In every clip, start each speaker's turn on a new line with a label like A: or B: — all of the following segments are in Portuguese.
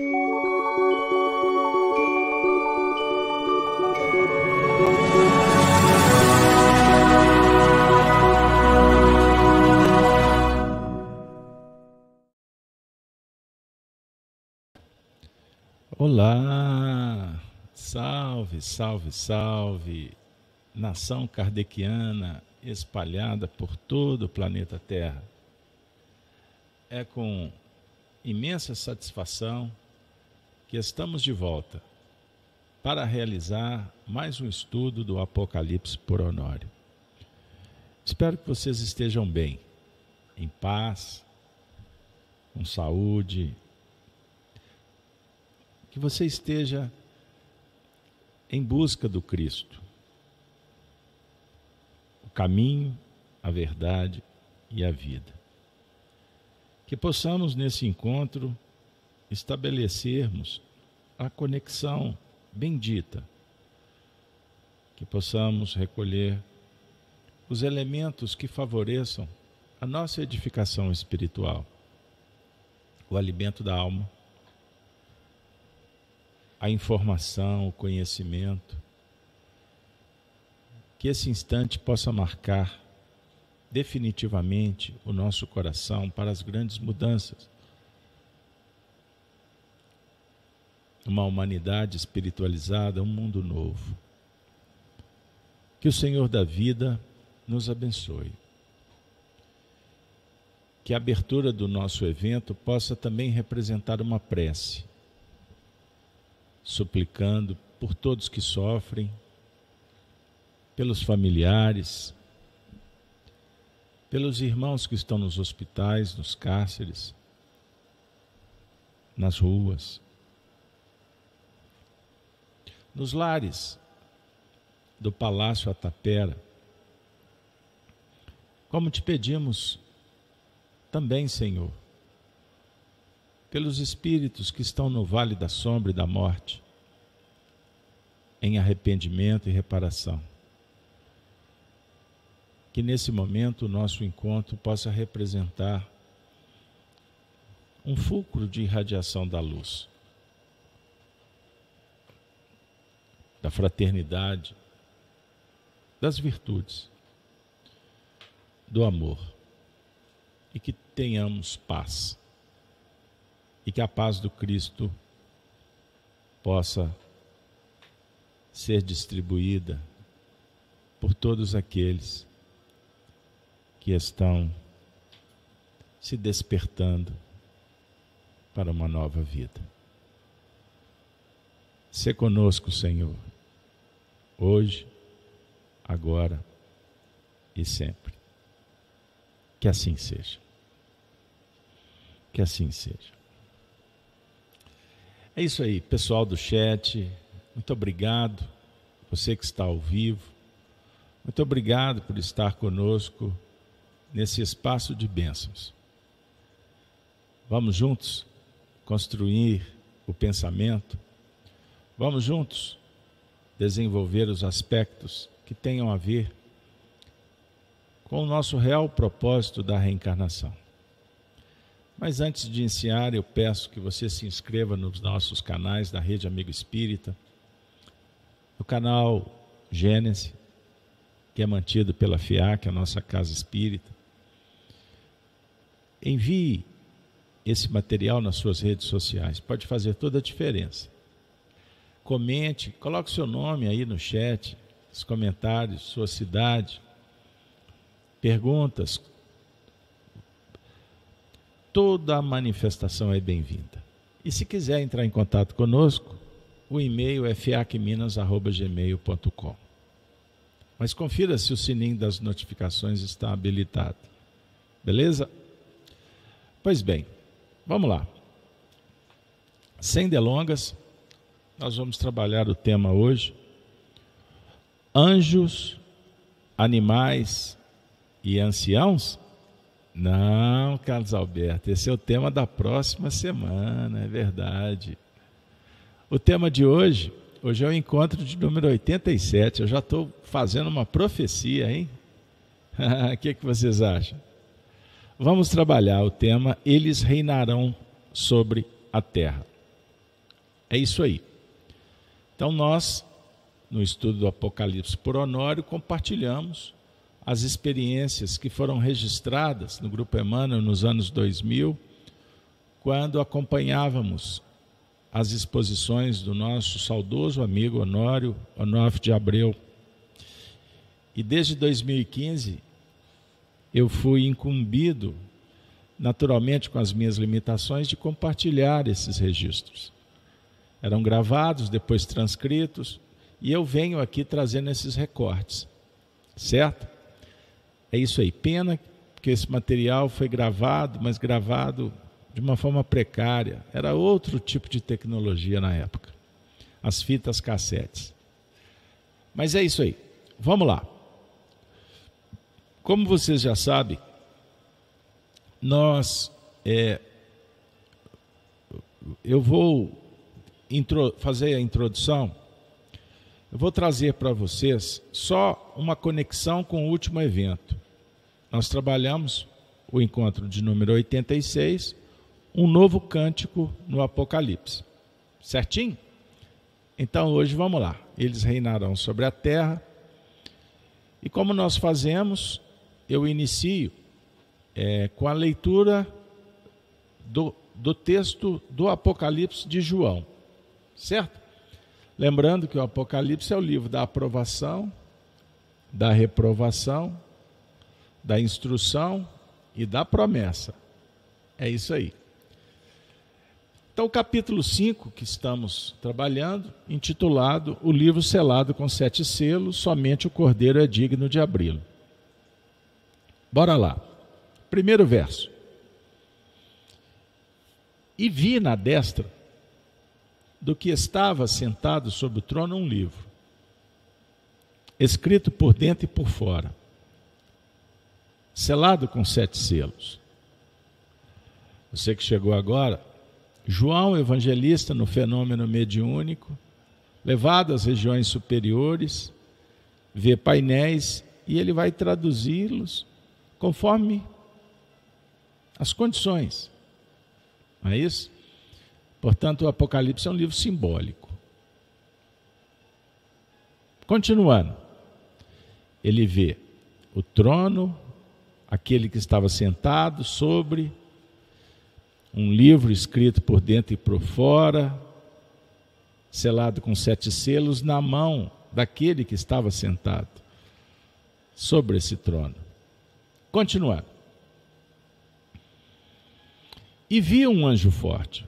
A: Olá, salve, salve, salve, nação kardeciana espalhada por todo o planeta Terra. É com imensa satisfação que estamos de volta para realizar mais um estudo do Apocalipse por Honório. Espero que vocês estejam bem, em paz, com saúde, que você esteja em busca do Cristo, o caminho, a verdade e a vida. Que possamos nesse encontro estabelecermos a conexão bendita, que possamos recolher os elementos que favoreçam a nossa edificação espiritual, o alimento da alma a informação, o conhecimento. Que esse instante possa marcar definitivamente o nosso coração para as grandes mudanças. Uma humanidade espiritualizada, um mundo novo. Que o Senhor da vida nos abençoe. Que a abertura do nosso evento possa também representar uma prece suplicando por todos que sofrem, pelos familiares, pelos irmãos que estão nos hospitais, nos cárceres, nas ruas, nos lares do Palácio Atapera. Como te pedimos também, Senhor, pelos espíritos que estão no vale da sombra e da morte, em arrependimento e reparação. Que nesse momento o nosso encontro possa representar um fulcro de irradiação da luz, da fraternidade, das virtudes, do amor, e que tenhamos paz e que a paz do Cristo possa ser distribuída por todos aqueles que estão se despertando para uma nova vida. Se conosco, Senhor, hoje, agora e sempre. Que assim seja. Que assim seja. É isso aí, pessoal do chat. Muito obrigado, você que está ao vivo. Muito obrigado por estar conosco nesse espaço de bênçãos. Vamos juntos construir o pensamento. Vamos juntos desenvolver os aspectos que tenham a ver com o nosso real propósito da reencarnação. Mas antes de iniciar, eu peço que você se inscreva nos nossos canais da Rede Amigo Espírita, no canal Gênesis, que é mantido pela FIAC, a nossa casa espírita. Envie esse material nas suas redes sociais, pode fazer toda a diferença. Comente, coloque seu nome aí no chat, os comentários, sua cidade, perguntas, toda a manifestação é bem-vinda. E se quiser entrar em contato conosco, o e-mail é fiacminas.gmail.com. Mas confira se o sininho das notificações está habilitado. Beleza? Pois bem, vamos lá. Sem delongas, nós vamos trabalhar o tema hoje: anjos, animais e anciãos não, Carlos Alberto, esse é o tema da próxima semana, é verdade. O tema de hoje, hoje é o encontro de número 87. Eu já estou fazendo uma profecia, hein? O que, que vocês acham? Vamos trabalhar o tema Eles reinarão sobre a terra. É isso aí. Então, nós, no estudo do Apocalipse por Honório, compartilhamos as experiências que foram registradas no Grupo Emmanuel nos anos 2000, quando acompanhávamos as exposições do nosso saudoso amigo Honório Onofre de Abreu. E desde 2015 eu fui incumbido, naturalmente com as minhas limitações, de compartilhar esses registros. Eram gravados, depois transcritos, e eu venho aqui trazendo esses recortes, certo? É isso aí. Pena que esse material foi gravado, mas gravado de uma forma precária. Era outro tipo de tecnologia na época. As fitas cassetes. Mas é isso aí. Vamos lá. Como vocês já sabem, nós. É, eu vou intro, fazer a introdução. Eu vou trazer para vocês só uma conexão com o último evento. Nós trabalhamos o encontro de número 86, um novo cântico no Apocalipse. Certinho? Então hoje vamos lá. Eles reinarão sobre a terra. E como nós fazemos, eu inicio é, com a leitura do, do texto do Apocalipse de João. Certo? Lembrando que o Apocalipse é o livro da aprovação, da reprovação, da instrução e da promessa. É isso aí. Então, o capítulo 5 que estamos trabalhando, intitulado O livro selado com sete selos, somente o cordeiro é digno de abri-lo. Bora lá. Primeiro verso. E vi na destra do que estava sentado sobre o trono um livro, escrito por dentro e por fora, selado com sete selos. Você que chegou agora, João, evangelista no fenômeno mediúnico, levado às regiões superiores, vê painéis e ele vai traduzi-los conforme as condições. Não é isso? Portanto, o Apocalipse é um livro simbólico. Continuando, ele vê o trono, aquele que estava sentado sobre um livro escrito por dentro e por fora, selado com sete selos, na mão daquele que estava sentado sobre esse trono. Continuando. E vi um anjo forte,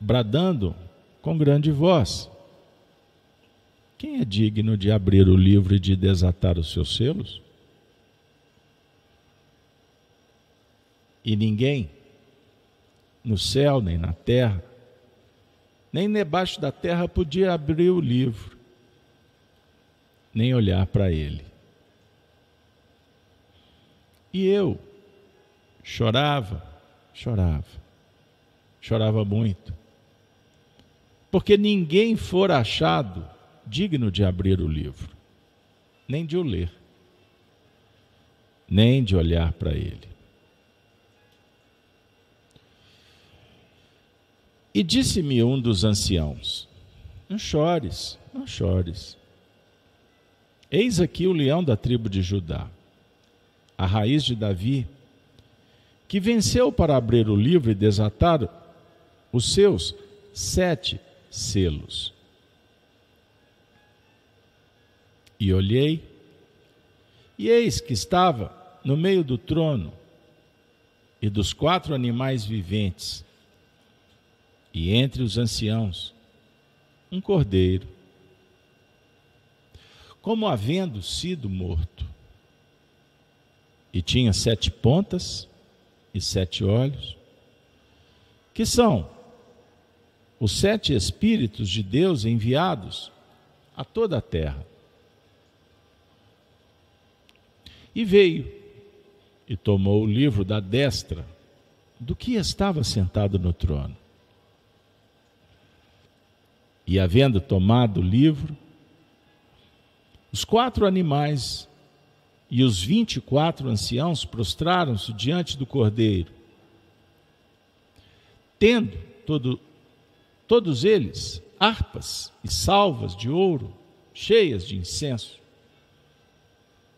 A: bradando com grande voz: Quem é digno de abrir o livro e de desatar os seus selos? E ninguém no céu, nem na terra, nem debaixo da terra podia abrir o livro, nem olhar para ele. E eu chorava, chorava, chorava muito, porque ninguém fora achado digno de abrir o livro, nem de o ler, nem de olhar para ele. E disse-me um dos anciãos: Não chores, não chores. Eis aqui o leão da tribo de Judá, a raiz de Davi, que venceu para abrir o livro e desatar os seus sete selos. E olhei, e eis que estava no meio do trono e dos quatro animais viventes e entre os anciãos um cordeiro, como havendo sido morto. E tinha sete pontas e sete olhos, que são os sete Espíritos de Deus enviados a toda a terra. E veio e tomou o livro da destra do que estava sentado no trono. E havendo tomado o livro, os quatro animais e os vinte e quatro anciãos prostraram-se diante do cordeiro, tendo todo, todos eles harpas e salvas de ouro cheias de incenso,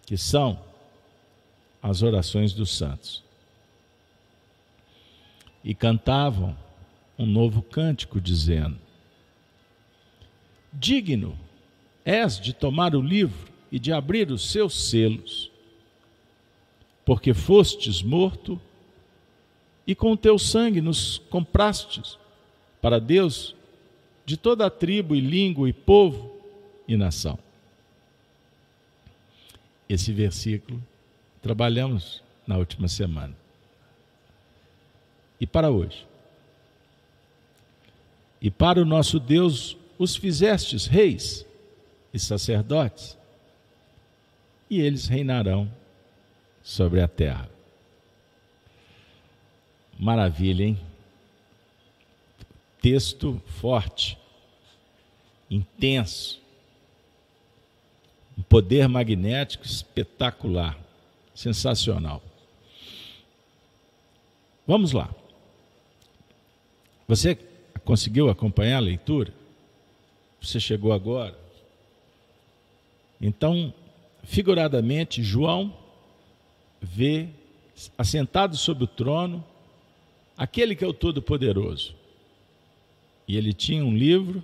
A: que são as orações dos santos. E cantavam um novo cântico, dizendo: Digno és de tomar o livro e de abrir os seus selos, porque fostes morto e com teu sangue nos comprastes para Deus de toda a tribo e língua e povo e nação. Esse versículo trabalhamos na última semana. E para hoje. E para o nosso Deus os fizestes reis e sacerdotes, e eles reinarão sobre a terra. Maravilha, hein? Texto forte, intenso, um poder magnético espetacular, sensacional. Vamos lá. Você conseguiu acompanhar a leitura? Você chegou agora? Então, figuradamente, João vê assentado sobre o trono aquele que é o Todo-Poderoso. E ele tinha um livro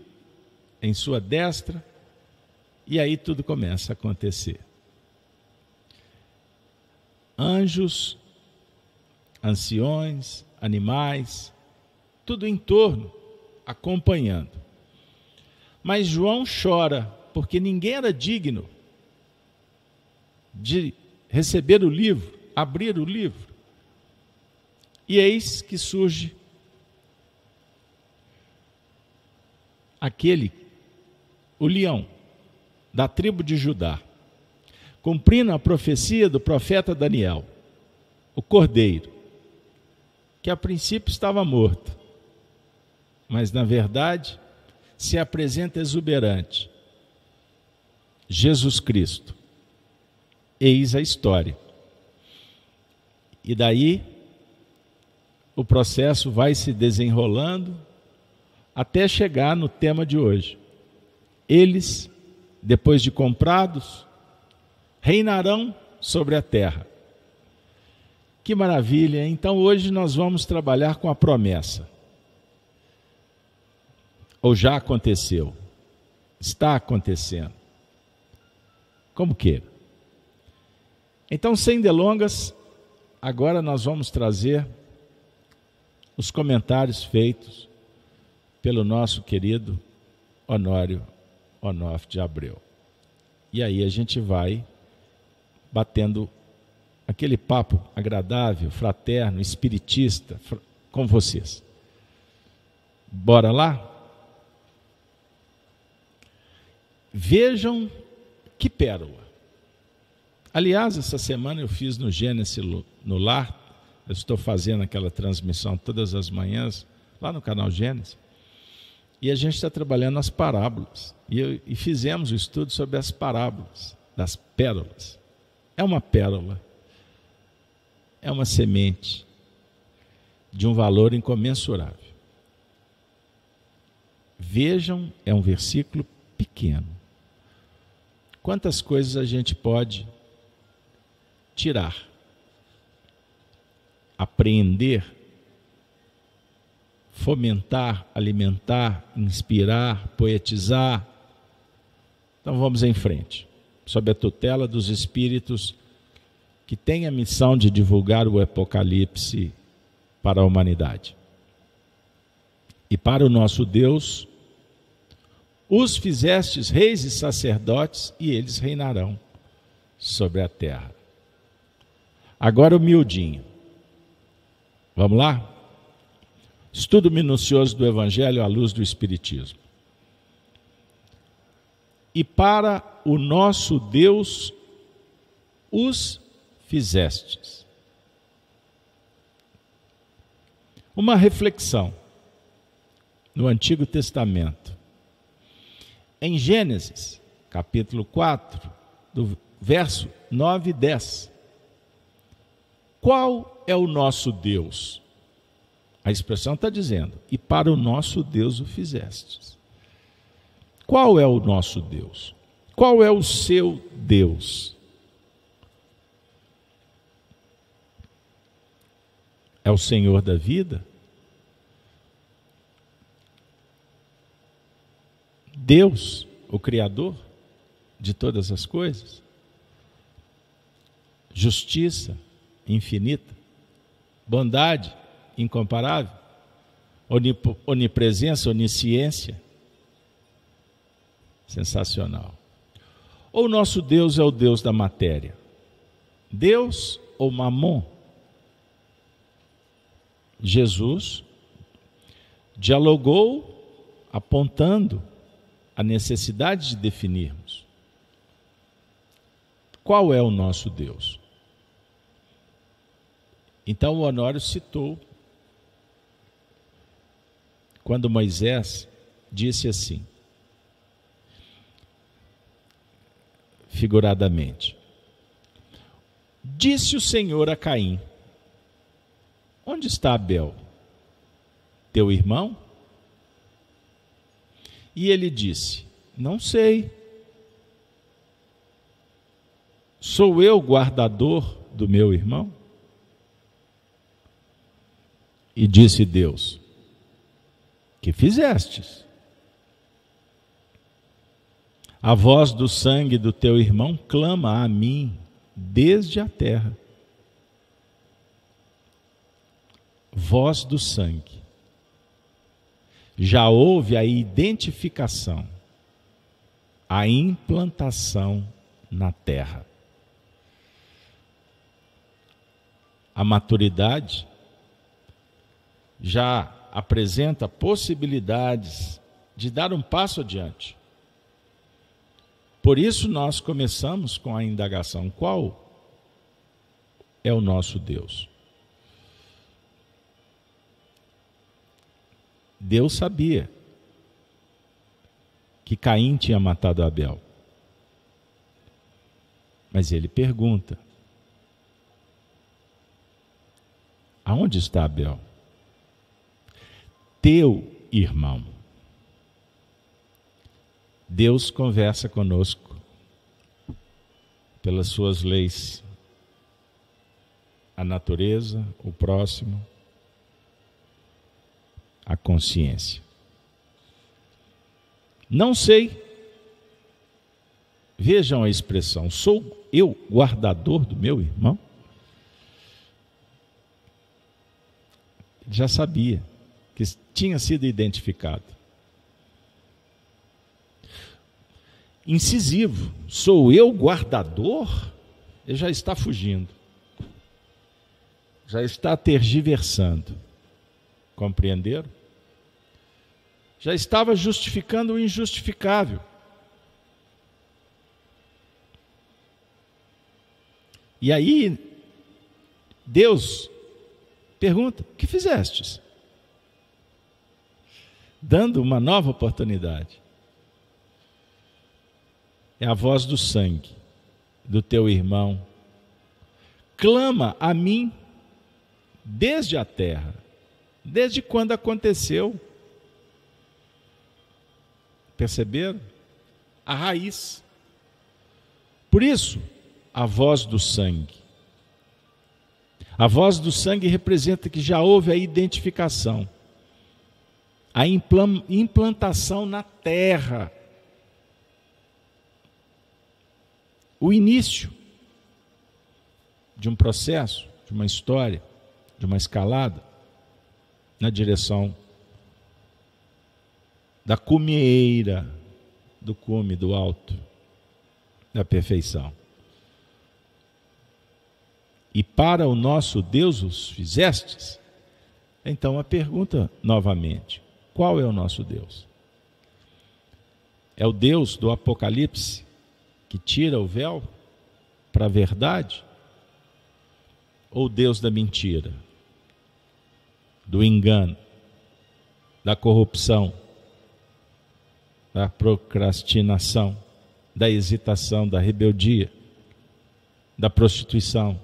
A: em sua destra, e aí tudo começa a acontecer. Anjos, anciões, animais, tudo em torno, acompanhando. Mas João chora porque ninguém era digno de receber o livro, abrir o livro. E eis que surge aquele, o leão, da tribo de Judá, cumprindo a profecia do profeta Daniel, o cordeiro, que a princípio estava morto, mas na verdade se apresenta exuberante Jesus Cristo. Eis a história. E daí o processo vai se desenrolando até chegar no tema de hoje. Eles, depois de comprados, reinarão sobre a terra. Que maravilha! Então hoje nós vamos trabalhar com a promessa. Ou já aconteceu? Está acontecendo como queira. Então, sem delongas, agora nós vamos trazer os comentários feitos pelo nosso querido Honório Onof de Abreu. E aí a gente vai batendo aquele papo agradável, fraterno, espiritista com vocês. Bora lá? Vejam que pérola! Aliás, essa semana eu fiz no Gênesis no Lar, eu estou fazendo aquela transmissão todas as manhãs, lá no canal Gênesis, e a gente está trabalhando as parábolas. E, eu, e fizemos o estudo sobre as parábolas, das pérolas. É uma pérola, é uma semente de um valor incomensurável. Vejam, é um versículo pequeno Quantas coisas a gente pode tirar, apreender, fomentar, alimentar, inspirar, poetizar. Então vamos em frente, sob a tutela dos espíritos que têm a missão de divulgar o Apocalipse para a humanidade. E para o nosso Deus, os fizestes reis e sacerdotes, e eles reinarão sobre a terra. Agora o miudinho. Vamos lá? Estudo minucioso do Evangelho à luz do Espiritismo. E para o nosso Deus os fizestes. Uma reflexão no Antigo Testamento em Gênesis, capítulo 4, do verso 9 e 10. Qual é o nosso Deus? A expressão está dizendo: e para o nosso Deus o fizestes. Qual é o nosso Deus? Qual é o seu Deus? É o Senhor da vida? Deus, o Criador de todas as coisas? Justiça infinita? Bondade incomparável? Onipresença, onisciência? Sensacional. Ou nosso Deus é o Deus da matéria? Deus ou Mamon? Jesus dialogou apontando a necessidade de definirmos qual é o nosso Deus. Então o Honório citou quando Moisés disse assim, figuradamente: Disse o Senhor a Caim: Onde está Abel? Teu irmão? E ele disse: Não sei. Sou eu guardador do meu irmão? E disse Deus: Que fizestes? A voz do sangue do teu irmão clama a mim desde a terra. Voz do sangue. Já houve a identificação, a implantação na terra. A maturidade já apresenta possibilidades de dar um passo adiante. Por isso nós começamos com a indagação: qual é o nosso Deus? Deus sabia que Caim tinha matado Abel. Mas ele pergunta: Aonde está Abel? Teu irmão. Deus conversa conosco pelas suas leis, a natureza, o próximo, a consciência. Não sei. Vejam a expressão: sou eu guardador do meu irmão? Já sabia que tinha sido identificado. incisivo. Sou eu guardador? Ele já está fugindo. Já está tergiversando. Compreenderam? Já estava justificando o injustificável. E aí, Deus pergunta: que fizestes? Dando uma nova oportunidade é a voz do sangue do teu irmão. Clama a mim desde a terra, desde quando aconteceu. Perceberam? A raiz. Por isso, a voz do sangue. A voz do sangue representa que já houve a identificação, a implantação na terra o início de um processo, de uma história, de uma escalada na direção da cumieira, do cume, do alto, da perfeição. E para o nosso Deus os fizestes? Então a pergunta novamente: qual é o nosso Deus? É o Deus do Apocalipse que tira o véu para a verdade? Ou Deus da mentira, do engano, da corrupção, da procrastinação, da hesitação, da rebeldia, da prostituição?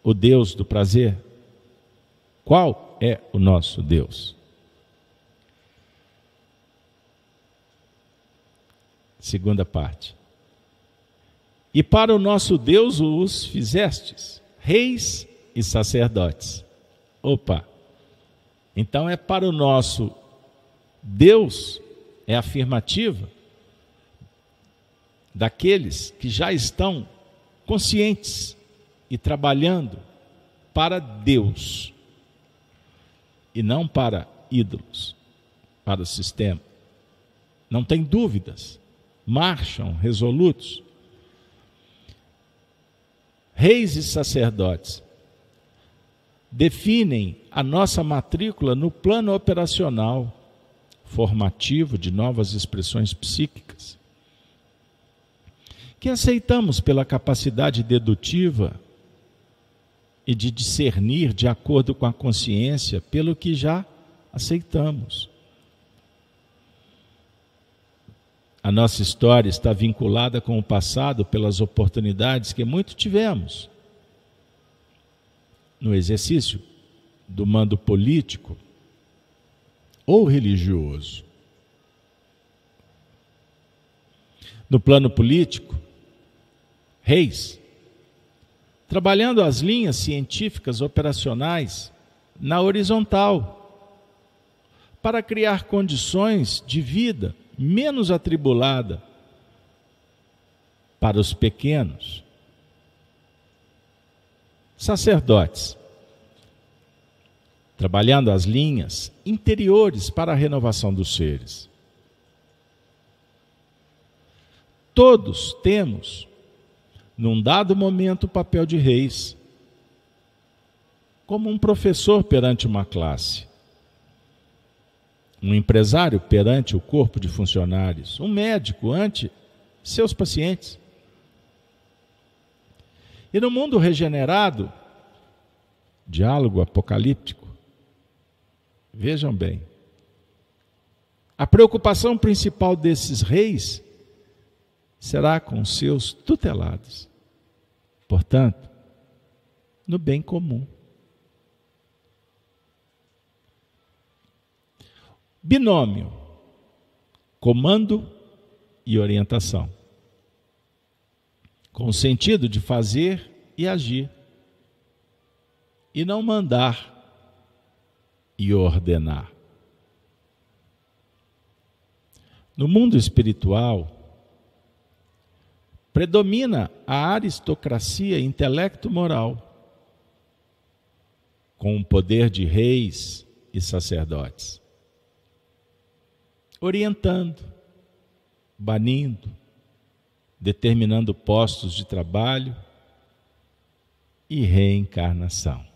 A: O Deus do prazer? Qual é o nosso Deus? Segunda parte. E para o nosso Deus os fizestes, reis e sacerdotes. Opa! Então é para o nosso Deus, é afirmativa daqueles que já estão conscientes e trabalhando para Deus e não para ídolos, para o sistema. Não tem dúvidas, marcham resolutos. Reis e sacerdotes definem a nossa matrícula no plano operacional formativo de novas expressões psíquicas, que aceitamos pela capacidade dedutiva e de discernir de acordo com a consciência pelo que já aceitamos. A nossa história está vinculada com o passado pelas oportunidades que muito tivemos no exercício do mando político ou religioso. No plano político, reis trabalhando as linhas científicas operacionais na horizontal, para criar condições de vida menos atribulada para os pequenos. Sacerdotes, trabalhando as linhas interiores para a renovação dos seres. Todos temos num dado momento, o papel de reis, como um professor perante uma classe, um empresário perante o corpo de funcionários, um médico ante seus pacientes. E no mundo regenerado, diálogo apocalíptico, vejam bem, a preocupação principal desses reis será com seus tutelados. Portanto, no bem comum. Binômio: comando e orientação. Com o sentido de fazer e agir, e não mandar e ordenar. No mundo espiritual, predomina a aristocracia intelecto-moral, com o poder de reis e sacerdotes, orientando, banindo, determinando postos de trabalho e reencarnação.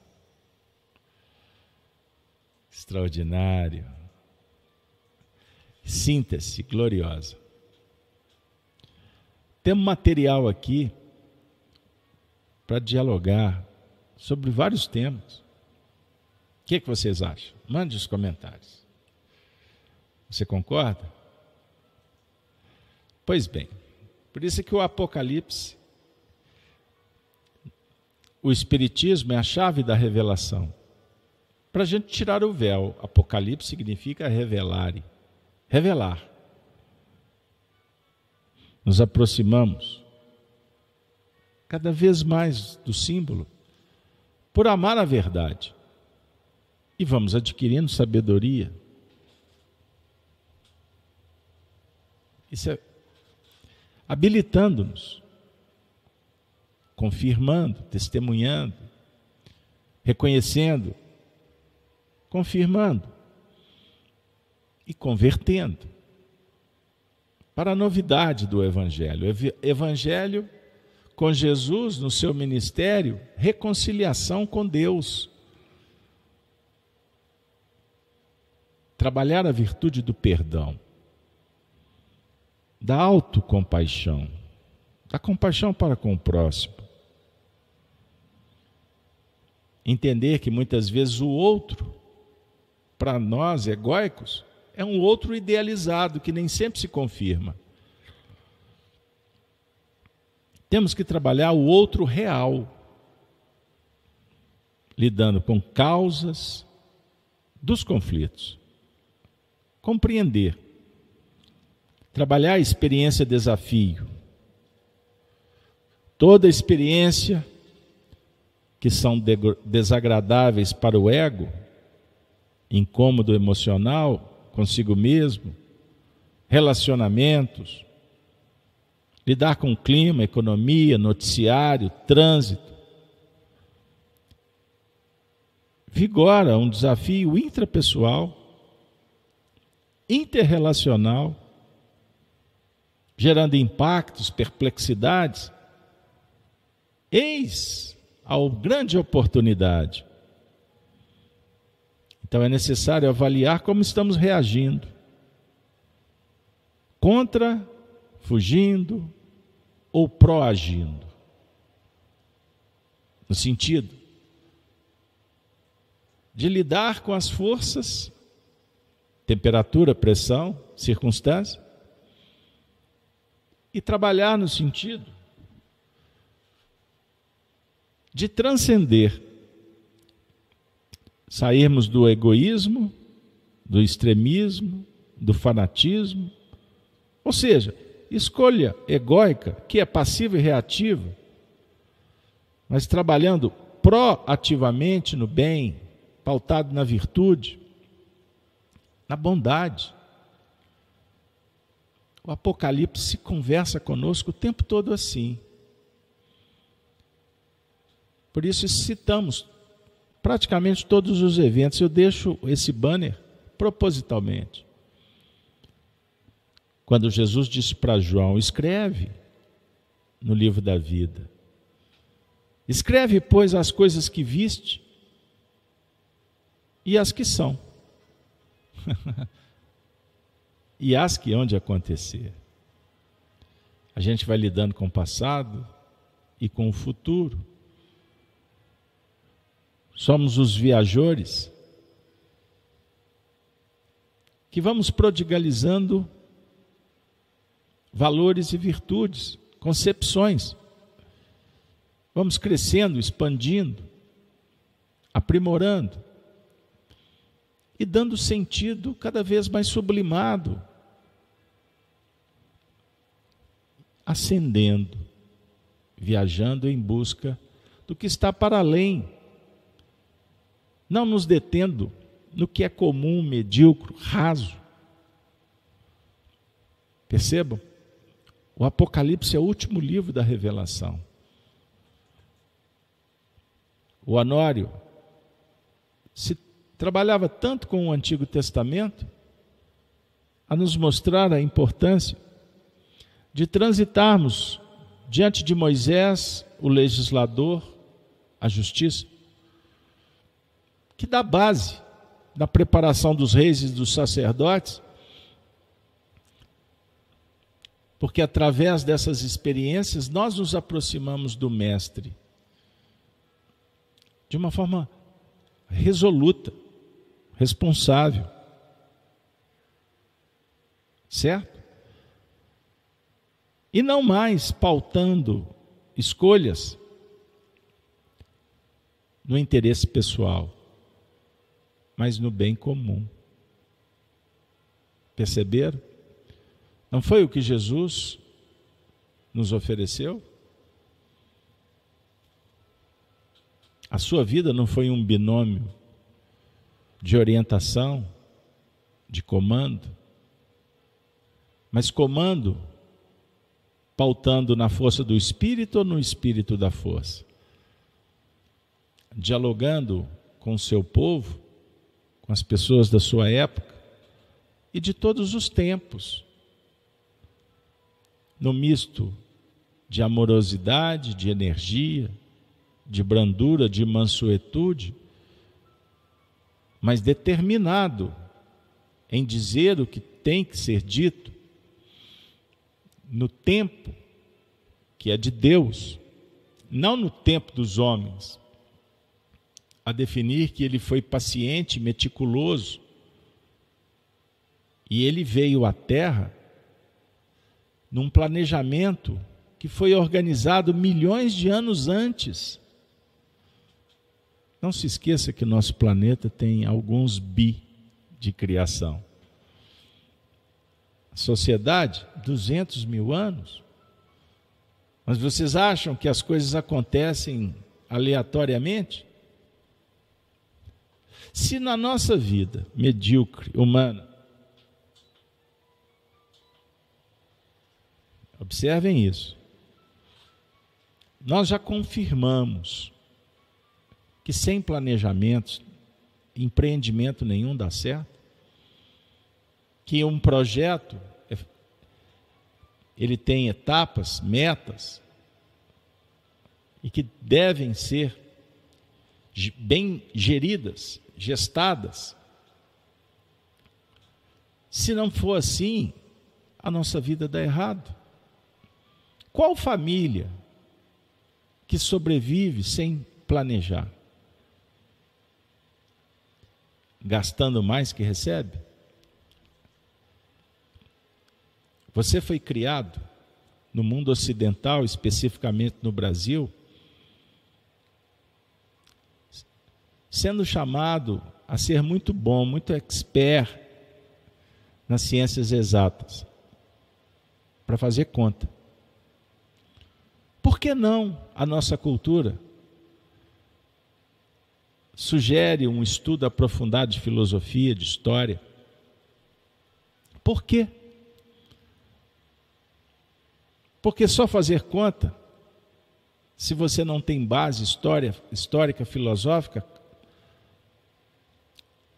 A: Extraordinário. Síntese gloriosa. Temos material aqui para dialogar sobre vários temas. O que, é que vocês acham? Mande os comentários. Você concorda? Pois bem, por isso é que o Apocalipse, o Espiritismo é a chave da revelação. Para a gente tirar o véu, Apocalipse significa revelar. Revelar nos aproximamos cada vez mais do símbolo por amar a verdade. E vamos adquirindo sabedoria. Isso é habilitando-nos, confirmando, testemunhando, reconhecendo, confirmando e convertendo para a novidade do Evangelho. Evangelho com Jesus no seu ministério, reconciliação com Deus. Trabalhar a virtude do perdão, da autocompaixão, da compaixão para com o próximo. Entender que muitas vezes o outro, para nós egóicos, é um outro idealizado que nem sempre se confirma. Temos que trabalhar o outro real. lidando com causas dos conflitos. Compreender. Trabalhar a experiência desafio. Toda experiência que são desagradáveis para o ego, incômodo emocional consigo mesmo, relacionamentos, lidar com o clima, economia, noticiário, trânsito. Vigora um desafio intrapessoal, interrelacional, gerando impactos, perplexidades. Eis a grande oportunidade. Então é necessário avaliar como estamos reagindo. Contra, fugindo ou proagindo. No sentido de lidar com as forças, temperatura, pressão, circunstância, e trabalhar no sentido de transcender, sairmos do egoísmo, do extremismo, do fanatismo, ou seja, escolha egóica, que é passiva e reativa, mas trabalhando proativamente no bem, pautado na virtude, na bondade. O Apocalipse conversa conosco o tempo todo assim. Por isso citamos praticamente todos os eventos. Eu deixo esse banner propositalmente. Quando Jesus disse para João: escreve no livro da vida. Escreve, pois, as coisas que viste e as que são. e as que hão de acontecer. A gente vai lidando com o passado e com o futuro. Somos os viajores que vamos prodigalizando valores e virtudes, concepções. Vamos crescendo, expandindo, aprimorando e dando sentido cada vez mais sublimado, ascendendo, viajando em busca do que está para além, não nos detendo no que é comum, medíocre, raso. Percebam? O Apocalipse é o último livro da revelação. O Anório se trabalhava tanto com o Antigo Testamento a nos mostrar a importância de transitarmos diante de Moisés, o legislador, a justiça, que dá base na preparação dos reis e dos sacerdotes, porque através dessas experiências nós nos aproximamos do Mestre de uma forma resoluta responsável. Certo? E não mais pautando escolhas no interesse pessoal, mas no bem comum. Perceberam? Não foi o que Jesus nos ofereceu? A sua vida não foi um binômio de orientação, de comando, mas comando pautando na força do espírito ou no espírito da força? Dialogando com o seu povo, com as pessoas da sua época e de todos os tempos, no misto de amorosidade, de energia, de brandura, de mansuetude, mas determinado em dizer o que tem que ser dito no tempo que é de Deus, não no tempo dos homens, a definir que ele foi paciente, meticuloso, e ele veio à Terra num planejamento que foi organizado milhões de anos antes Não se esqueça que nosso planeta tem alguns bi de criação. Sociedade, 200 mil anos. Mas vocês acham que as coisas acontecem aleatoriamente? Se na nossa vida medíocre, humana, observem isso, nós já confirmamos que sem planejamento, empreendimento nenhum dá certo, que um projeto é, ele tem etapas, metas e que devem ser bem geridas, gestadas. Se não for assim, a nossa vida dá errado. Qual família que sobrevive sem planejar? Gastando mais que recebe? Você foi criado no mundo ocidental, especificamente no Brasil, sendo chamado a ser muito bom, muito expert nas ciências exatas, para fazer conta. Por que não a nossa cultura sugere um estudo aprofundado de filosofia, de história? Por quê? Porque só fazer conta, se você não tem base história, histórica, filosófica,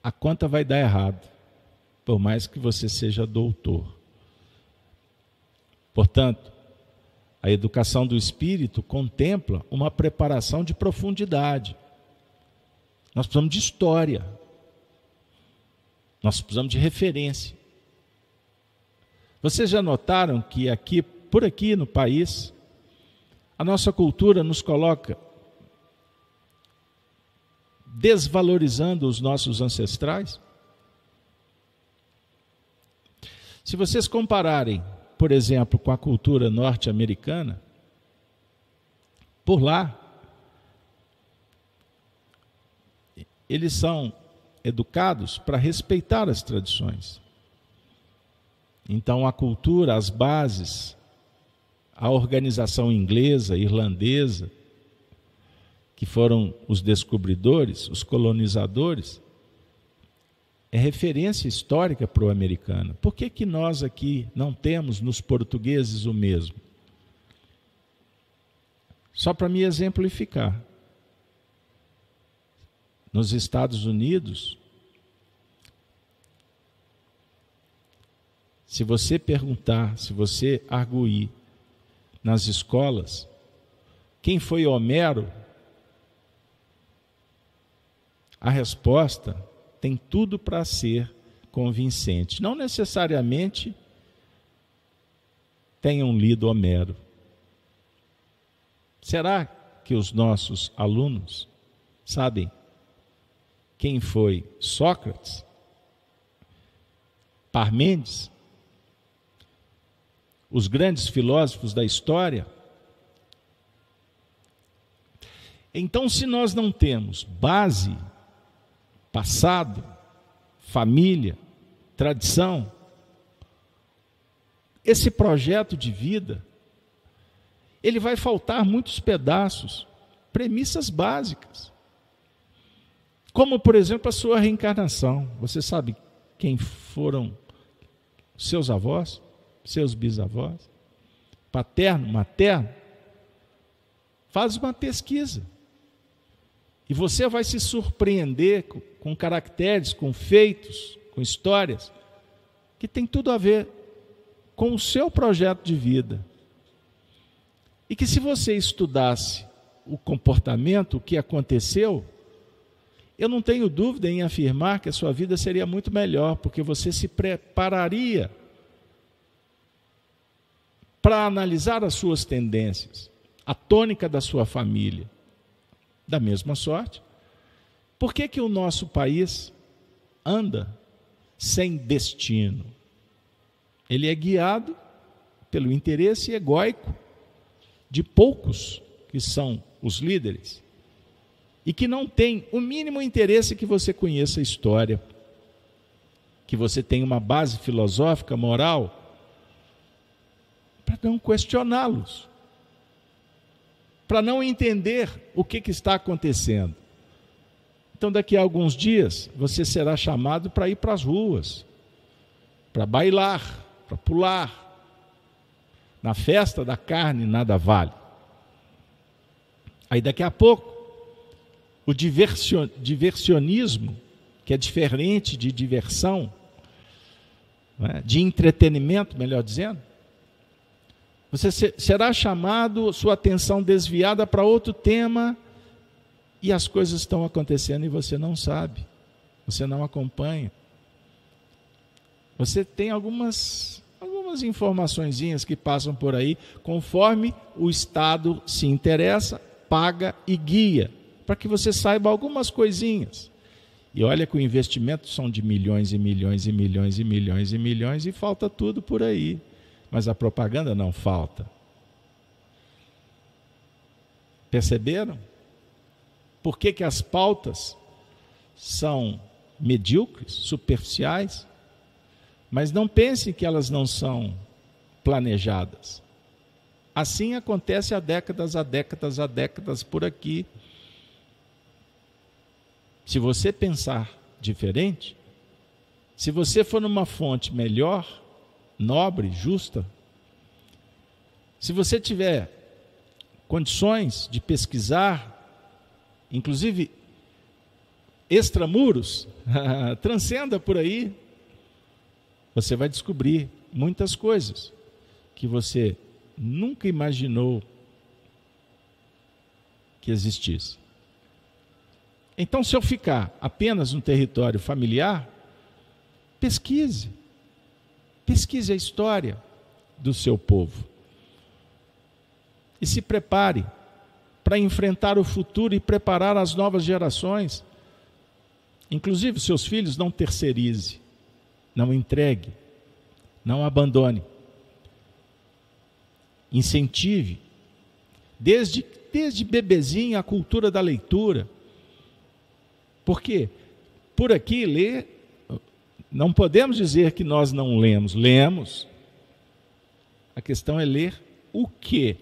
A: a conta vai dar errado, por mais que você seja doutor. Portanto, a educação do espírito contempla uma preparação de profundidade. Nós precisamos de história. Nós precisamos de referência. Vocês já notaram que aqui, por aqui no país, a nossa cultura nos coloca desvalorizando os nossos ancestrais? Se vocês compararem, por exemplo, com a cultura norte-americana, por lá, eles são educados para respeitar as tradições. Então, a cultura, as bases, a organização inglesa, irlandesa, que foram os descobridores, os colonizadores, é referência histórica para o americano. Por que, que nós aqui não temos nos portugueses o mesmo? Só para me exemplificar. Nos Estados Unidos, se você perguntar, se você arguir nas escolas, quem foi Homero, a resposta tem tudo para ser convincente. Não necessariamente tenham lido Homero. Será que os nossos alunos sabem quem foi Sócrates? Parmênides? Os grandes filósofos da história? Então, se nós não temos base passado, família, tradição. Esse projeto de vida, ele vai faltar muitos pedaços, premissas básicas. Como, por exemplo, a sua reencarnação. Você sabe quem foram seus avós, seus bisavós, paterno, materno? Faz uma pesquisa. E você vai se surpreender com, com caracteres, com feitos, com histórias, que tem tudo a ver com o seu projeto de vida. E que se você estudasse o comportamento, o que aconteceu, eu não tenho dúvida em afirmar que a sua vida seria muito melhor, porque você se prepararia para analisar as suas tendências, a tônica da sua família da mesma sorte. Por que, que o nosso país anda sem destino? Ele é guiado pelo interesse egóico de poucos que são os líderes. e que não tem o mínimo interesse que você conheça a história, que você tenha uma base filosófica, moral, para não questioná-los, para não entender o que, que está acontecendo. Então, daqui a alguns dias, você será chamado para ir para as ruas, para bailar, para pular. Na festa da carne, nada vale. Aí, daqui a pouco, o diversionismo, que é diferente de diversão, né, de entretenimento, melhor dizendo, você será chamado, sua atenção desviada para outro tema, e as coisas estão acontecendo e você não sabe, você não acompanha. Você tem algumas, algumas informações que passam por aí, conforme o Estado se interessa, paga e guia para que você saiba algumas coisinhas. E olha que o investimento são de milhões e milhões e milhões e milhões e milhões e falta tudo por aí. Mas a propaganda não falta. Perceberam? Por que, que as pautas são medíocres, superficiais? Mas não pense que elas não são planejadas. Assim acontece há décadas, há décadas, há décadas por aqui. Se você pensar diferente, se você for numa fonte melhor, nobre, justa, se você tiver condições de pesquisar, inclusive extramuros, transcenda por aí, você vai descobrir muitas coisas que você nunca imaginou que existisse. Então, se eu ficar apenas no território familiar, pesquise. Pesquise a história do seu povo. E se prepare para enfrentar o futuro e preparar as novas gerações. Inclusive, seus filhos, não terceirize, não entregue, não abandone. Incentive, desde, desde bebezinho, a cultura da leitura porque por aqui ler, não podemos dizer que nós não lemos, lemos. A questão é ler o quê?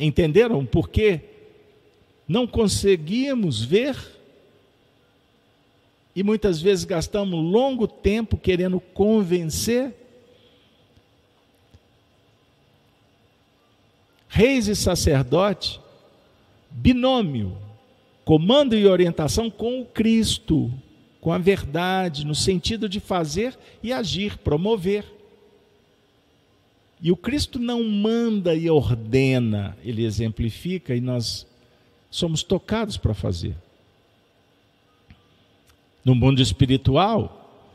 A: Entenderam por quê? Não conseguimos ver e muitas vezes gastamos longo tempo querendo convencer. Reis e sacerdote, binômio, comando e orientação com o Cristo, com a verdade, no sentido de fazer e agir, promover. E o Cristo não manda e ordena, ele exemplifica e nós somos tocados para fazer. No mundo espiritual,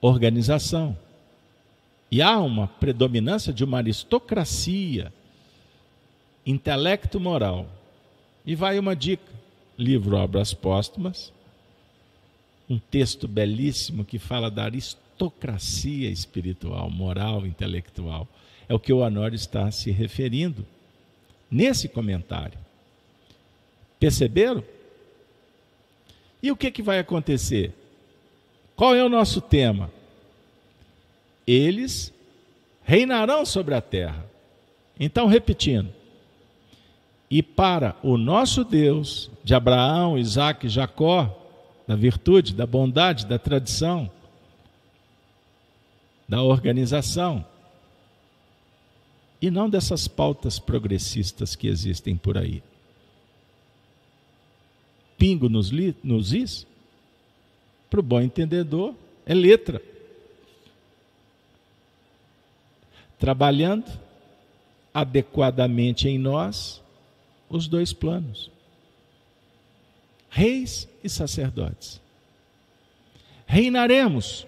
A: organização. E há uma predominância de uma aristocracia, intelecto moral e vai uma dica: livro Obras Póstumas, um texto belíssimo que fala da aristocracia espiritual, moral, intelectual. É o que o Honório está se referindo nesse comentário. Perceberam? E o que, que vai acontecer? Qual é o nosso tema? Eles reinarão sobre a terra. Então, repetindo, e para o nosso Deus, de Abraão, Isaac e Jacó, da virtude, da bondade, da tradição, da organização, e não dessas pautas progressistas que existem por aí. Pingo nos, li, nos is, para o bom entendedor, é letra. Trabalhando adequadamente em nós, os dois planos: reis e sacerdotes. Reinaremos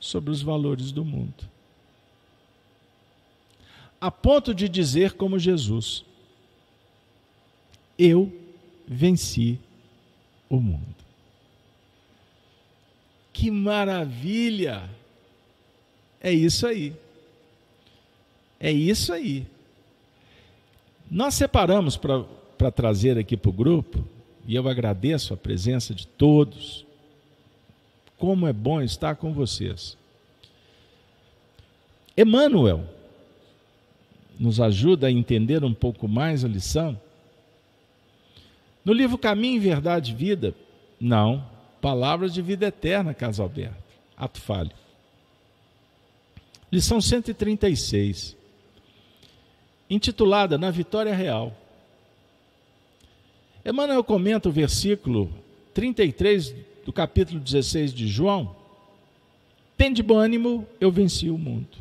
A: sobre os valores do mundo. A ponto de dizer, como Jesus: Eu venci o mundo. Que maravilha! É isso aí. É isso aí. Nós separamos para trazer aqui para o grupo, e eu agradeço a presença de todos. Como é bom estar com vocês. Emmanuel nos ajuda a entender um pouco mais a lição. No livro Caminho, Verdade e Vida, não, Palavras de Vida Eterna, Caso Alberto, ato falho. Lição 136, intitulada Na Vitória Real. Emmanuel comenta o versículo 33 do capítulo 16 de João. Tende bom ânimo, eu venci o mundo.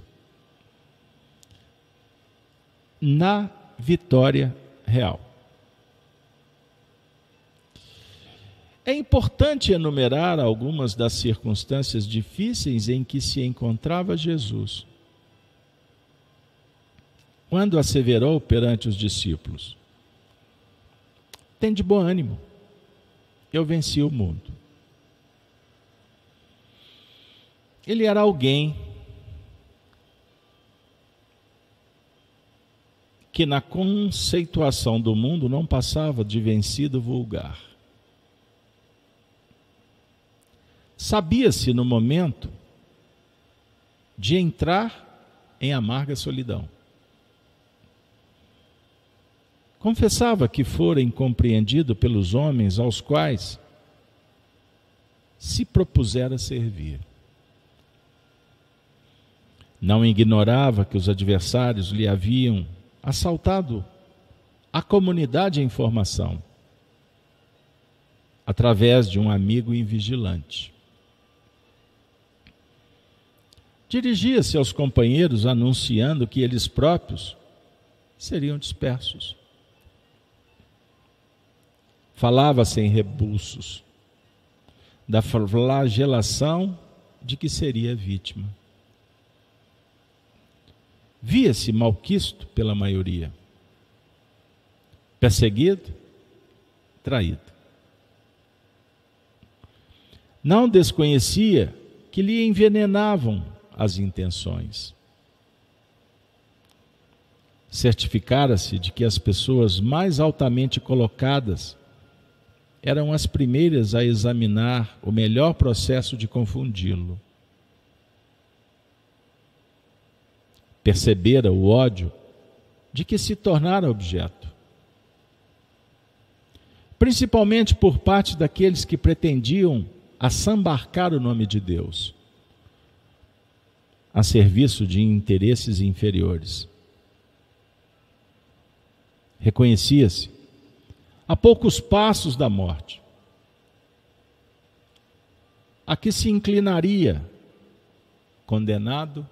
A: Na vitória real. É importante enumerar algumas das circunstâncias difíceis em que se encontrava Jesus. Quando asseverou perante os discípulos: tem de bom ânimo. Eu venci o mundo. Ele era alguém que, na conceituação do mundo, não passava de vencido vulgar. Sabia-se no momento de entrar em amarga solidão. Confessava que fora incompreendido pelos homens aos quais se propusera servir. Não ignorava que os adversários lhe haviam assaltado a comunidade em formação através de um amigo invigilante. Dirigia-se aos companheiros anunciando que eles próprios seriam dispersos. Falava sem rebuços da flagelação de que seria vítima. Via-se malquisto pela maioria, perseguido, traído. Não desconhecia que lhe envenenavam as intenções. Certificara-se de que as pessoas mais altamente colocadas eram as primeiras a examinar o melhor processo de confundi-lo. Percebera o ódio de que se tornara objeto. Principalmente por parte daqueles que pretendiam assambarcar o nome de Deus a serviço de interesses inferiores. Reconhecia-se a poucos passos da morte. A que se inclinaria, condenado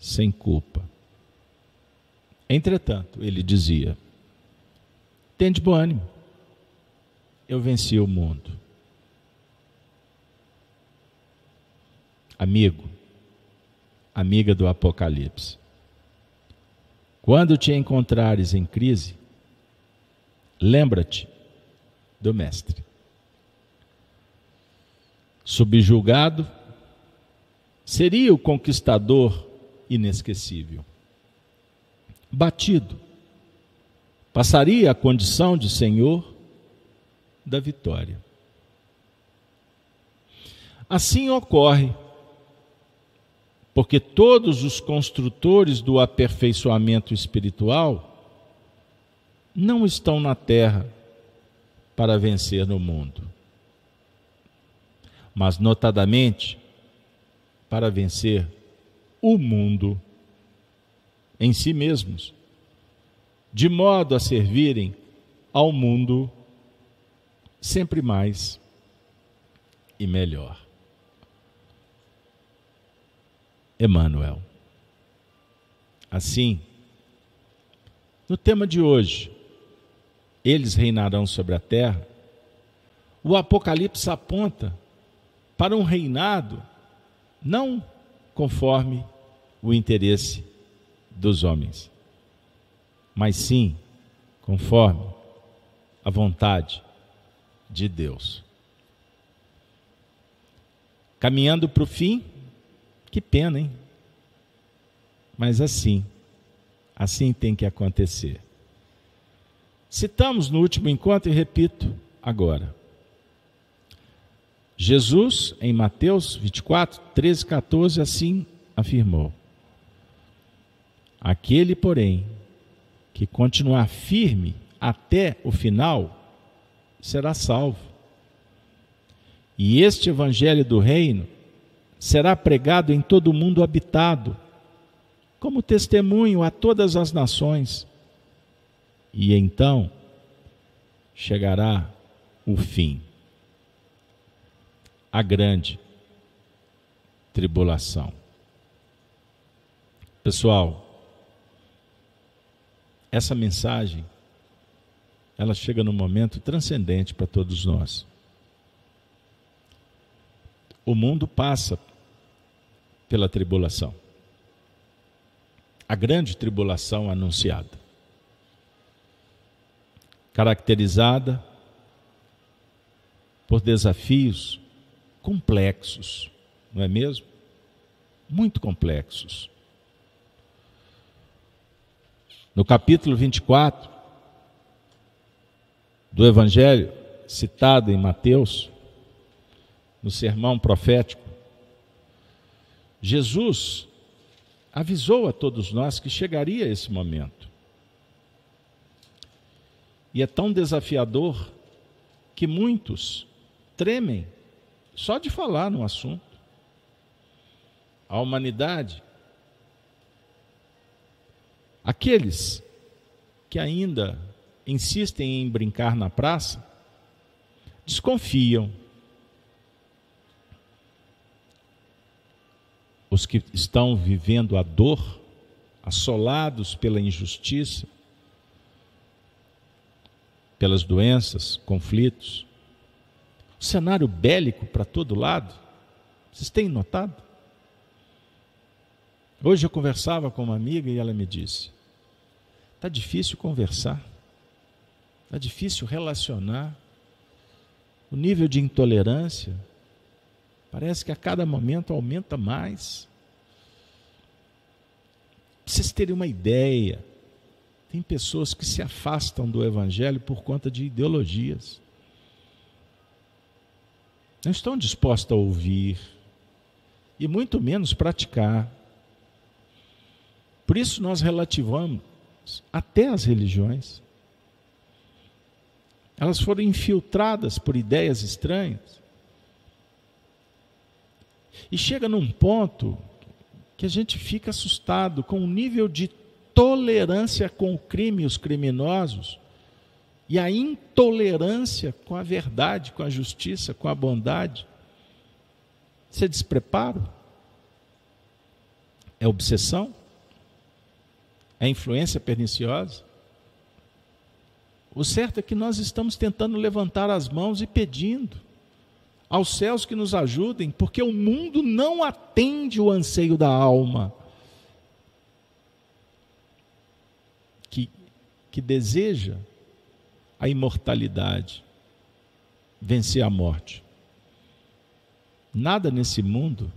A: sem culpa. Entretanto, ele dizia: Tende bom ânimo, eu venci o mundo. Amigo, amiga do Apocalipse, quando te encontrares em crise, Lembra-te do Mestre. Subjulgado, seria o conquistador inesquecível. Batido, passaria a condição de Senhor da vitória. Assim ocorre, porque todos os construtores do aperfeiçoamento espiritual não estão na terra para vencer no mundo, mas notadamente para vencer o mundo em si mesmos, de modo a servirem ao mundo sempre mais e melhor. Emmanuel. Assim, no tema de hoje, eles reinarão sobre a terra, o Apocalipse aponta para um reinado não conforme o interesse dos homens, mas sim conforme a vontade de Deus. Caminhando para o fim, que pena, hein? Mas assim, assim tem que acontecer Citamos no último encontro e repito agora. Jesus, em Mateus 24, 13, 14, assim afirmou: Aquele, porém, que continuar firme até o final, será salvo. E este evangelho do reino será pregado em todo o mundo habitado, como testemunho a todas as nações. E então chegará o fim, a grande tribulação. Pessoal, essa mensagem ela chega num momento transcendente para todos nós. O mundo passa pela tribulação. A grande tribulação anunciada. Caracterizada por desafios complexos, não é mesmo? Muito complexos. No capítulo 24, do Evangelho, citado em Mateus, no sermão profético, Jesus avisou a todos nós que chegaria esse momento. E é tão desafiador que muitos tremem só de falar no assunto. A humanidade, aqueles que ainda insistem em brincar na praça, desconfiam. Os que estão vivendo a dor, assolados pela injustiça, pelas doenças, conflitos, cenário bélico para todo lado, vocês têm notado? Hoje eu conversava com uma amiga e ela me disse: está difícil conversar. Está difícil relacionar. O nível de intolerância parece que a cada momento aumenta mais. Para vocês terem uma ideia, tem pessoas que se afastam do Evangelho por conta de ideologias. Não estão dispostas a ouvir e muito menos praticar. Por isso nós relativamos até as religiões. Elas foram infiltradas por ideias estranhas. E chega num ponto que a gente fica assustado com o nível de tolerância com o crime e os criminosos e a intolerância com a verdade, com a justiça, com a bondade. Isso é despreparo? É obsessão? É influência perniciosa? O certo é que nós estamos tentando levantar as mãos e pedindo aos céus que nos ajudem, porque o mundo não atende o anseio da alma, que, que deseja a imortalidade, vencer a morte. Nada nesse mundo,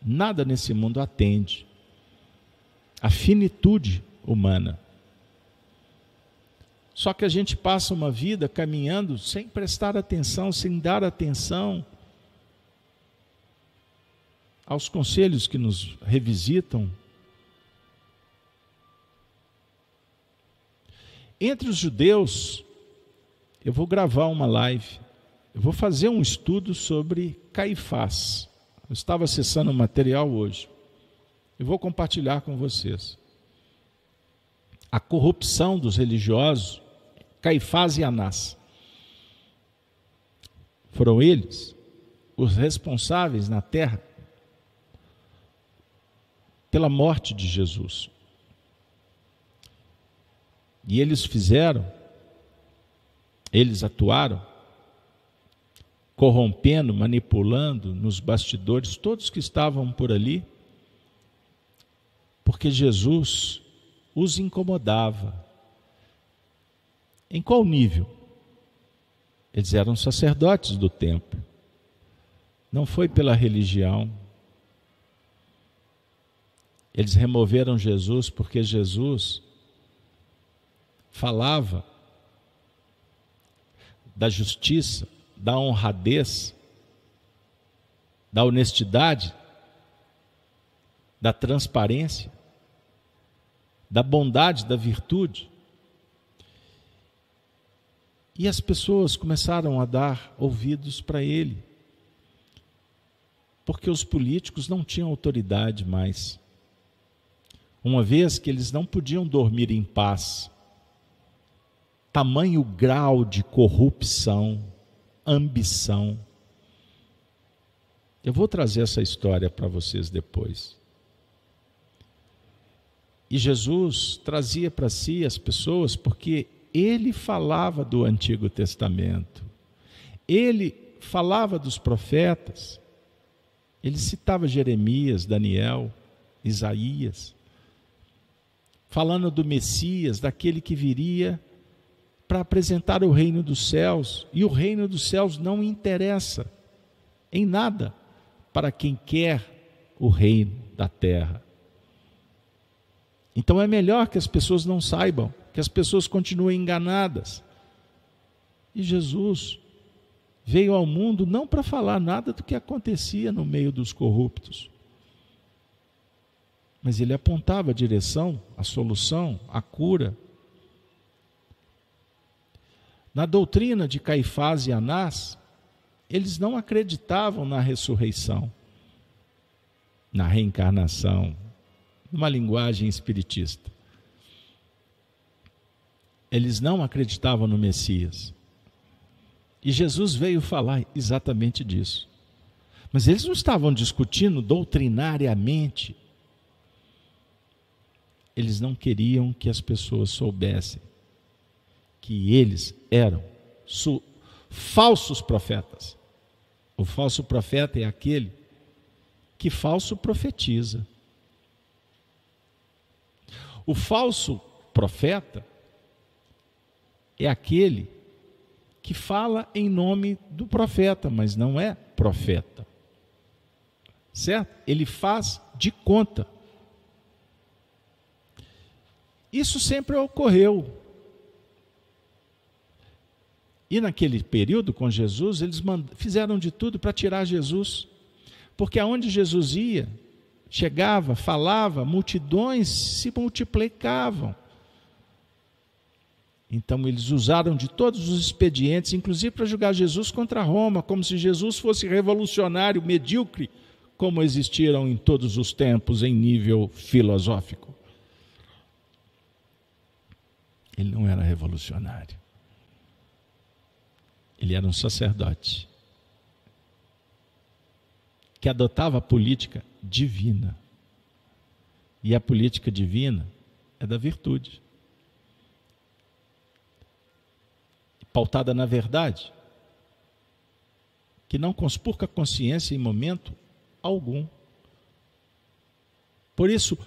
A: nada nesse mundo atende a finitude humana. Só que a gente passa uma vida caminhando sem prestar atenção, sem dar atenção aos conselhos que nos revisitam. Entre os judeus, eu vou gravar uma live, eu vou fazer um estudo sobre Caifás. Eu estava acessando o material hoje. Eu vou compartilhar com vocês. A corrupção dos religiosos Caifás e Anás. Foram eles os responsáveis na terra pela morte de Jesus. E eles fizeram, eles atuaram, corrompendo, manipulando nos bastidores todos que estavam por ali, porque Jesus os incomodava. Em qual nível? Eles eram sacerdotes do templo. Não foi pela religião. Eles removeram Jesus porque Jesus falava da justiça, da honradez, da honestidade, da transparência, da bondade, da virtude. E as pessoas começaram a dar ouvidos para ele, porque os políticos não tinham autoridade mais. Uma vez que eles não podiam dormir em paz, tamanho grau de corrupção, ambição. Eu vou trazer essa história para vocês depois. E Jesus trazia para si as pessoas porque ele falava do Antigo Testamento, ele falava dos profetas, ele citava Jeremias, Daniel, Isaías, falando do Messias, daquele que viria para apresentar o reino dos céus, e o reino dos céus não interessa em nada para quem quer o reino da terra. Então é melhor que as pessoas não saibam que as pessoas continuem enganadas. E Jesus veio ao mundo não para falar nada do que acontecia no meio dos corruptos, mas ele apontava a direção, a solução, a cura. Na doutrina de Caifás e Anás, eles não acreditavam na ressurreição, na reencarnação, numa linguagem espiritista eles não acreditavam no Messias. E Jesus veio falar exatamente disso. Mas eles não estavam discutindo doutrinariamente. Eles não queriam que as pessoas soubessem que eles eram falsos profetas. O falso profeta é aquele que falso profetiza. O falso profeta é aquele que fala em nome do profeta, mas não é profeta. Certo? Ele faz de conta. Isso sempre ocorreu. E naquele período com Jesus, eles fizeram de tudo para tirar Jesus. Porque aonde Jesus ia, chegava, falava, multidões se multiplicavam. Então eles usaram de todos os expedientes, inclusive para julgar Jesus contra Roma, como se Jesus fosse revolucionário, medíocre, como existiram em todos os tempos em nível filosófico. Ele não era revolucionário. Ele era um sacerdote que adotava a política divina. E a política divina é da virtude. pautada na verdade, que não conspurca consciência em momento algum. Por isso,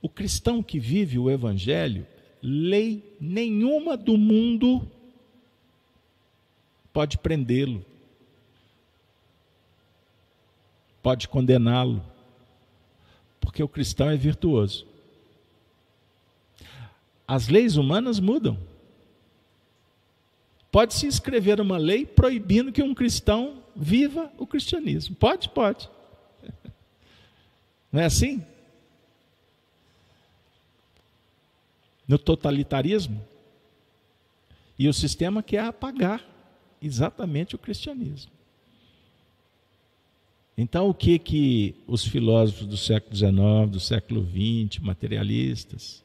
A: o cristão que vive o Evangelho, lei nenhuma do mundo pode prendê-lo, pode condená-lo, porque o cristão é virtuoso. As leis humanas mudam. Pode-se escrever uma lei proibindo que um cristão viva o cristianismo. Pode? Pode. Não é assim? No totalitarismo. E o sistema quer apagar exatamente o cristianismo. Então, o que que os filósofos do século XIX, do século XX, materialistas,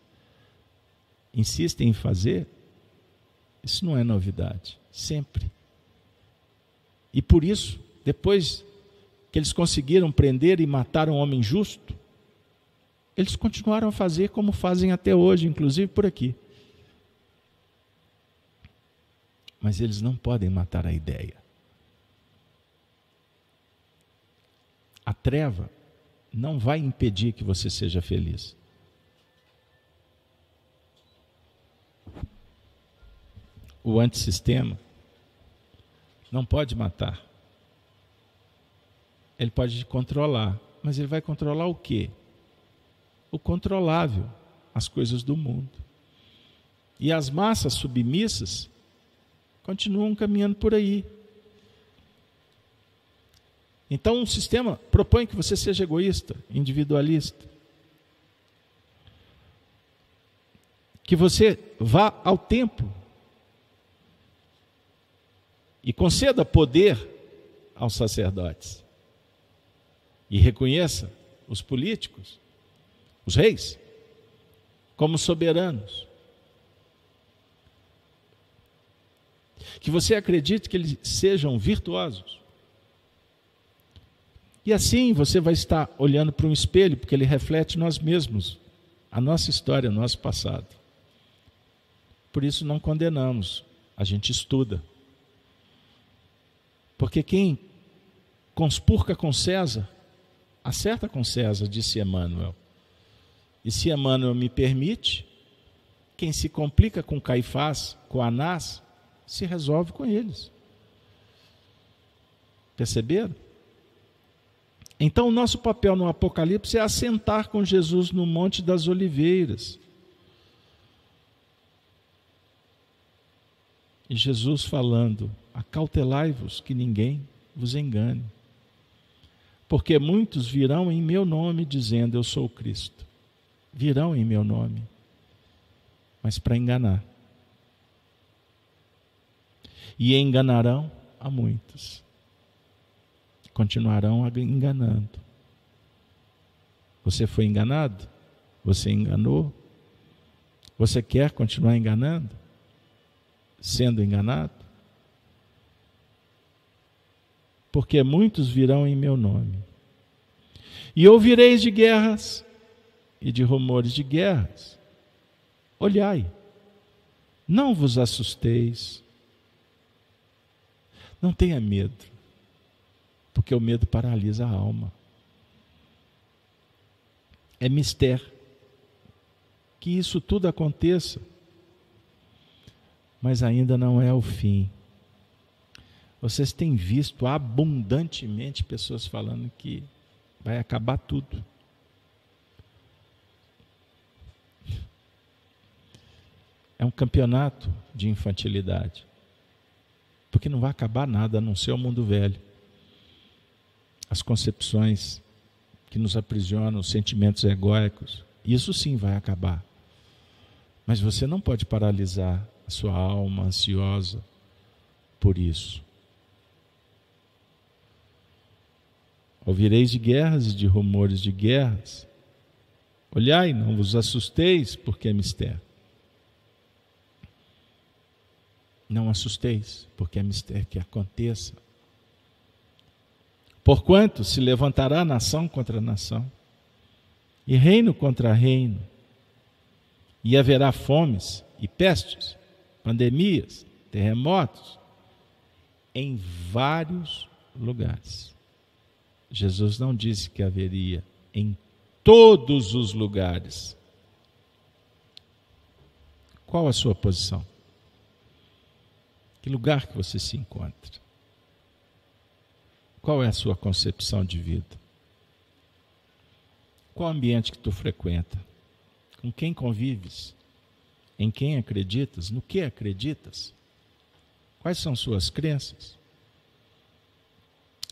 A: insistem em fazer? Isso não é novidade, sempre. E por isso, depois que eles conseguiram prender e matar um homem justo, eles continuaram a fazer como fazem até hoje, inclusive por aqui. Mas eles não podem matar a ideia. A treva não vai impedir que você seja feliz. o antissistema, não pode matar. Ele pode controlar, mas ele vai controlar o quê? O controlável, as coisas do mundo. E as massas submissas continuam caminhando por aí. Então, um sistema propõe que você seja egoísta, individualista. Que você vá ao templo e conceda poder aos sacerdotes. E reconheça os políticos, os reis, como soberanos. Que você acredite que eles sejam virtuosos. E assim você vai estar olhando para um espelho, porque ele reflete nós mesmos, a nossa história, o nosso passado. Por isso não condenamos, a gente estuda. Porque quem conspurca com César, acerta com César, disse Emmanuel. E se Emmanuel me permite, quem se complica com Caifás, com Anás, se resolve com eles. Perceberam? Então, o nosso papel no Apocalipse é assentar com Jesus no Monte das Oliveiras. E Jesus falando: Acautelai-vos que ninguém vos engane. Porque muitos virão em meu nome dizendo: Eu sou Cristo. Virão em meu nome, mas para enganar. E enganarão a muitos. Continuarão enganando. Você foi enganado? Você enganou? Você quer continuar enganando? Sendo enganado? porque muitos virão em meu nome. E ouvireis de guerras e de rumores de guerras. Olhai, não vos assusteis, não tenha medo, porque o medo paralisa a alma. É mistério que isso tudo aconteça, mas ainda não é o fim. Vocês têm visto abundantemente pessoas falando que vai acabar tudo. É um campeonato de infantilidade. Porque não vai acabar nada a não ser o mundo velho. As concepções que nos aprisionam, os sentimentos egóicos, isso sim vai acabar. Mas você não pode paralisar a sua alma ansiosa por isso. Ouvireis de guerras e de rumores de guerras. Olhai, não vos assusteis, porque é mistério. Não assusteis, porque é mistério que aconteça. Porquanto se levantará nação contra nação, e reino contra reino, e haverá fomes e pestes, pandemias, terremotos, em vários lugares. Jesus não disse que haveria em todos os lugares. Qual a sua posição? Que lugar que você se encontra? Qual é a sua concepção de vida? Qual ambiente que tu frequenta? Com quem convives? Em quem acreditas? No que acreditas? Quais são suas crenças?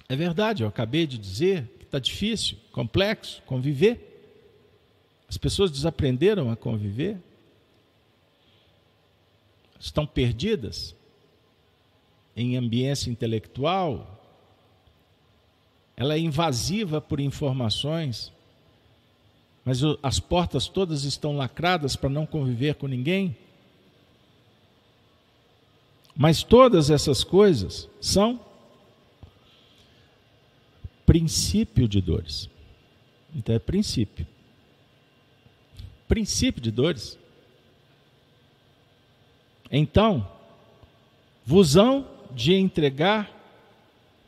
A: É verdade, eu acabei de dizer que está difícil, complexo conviver. As pessoas desaprenderam a conviver. Estão perdidas em ambiência intelectual. Ela é invasiva por informações, mas as portas todas estão lacradas para não conviver com ninguém. Mas todas essas coisas são princípio de dores. Então é princípio. Princípio de dores. Então, vos hão de entregar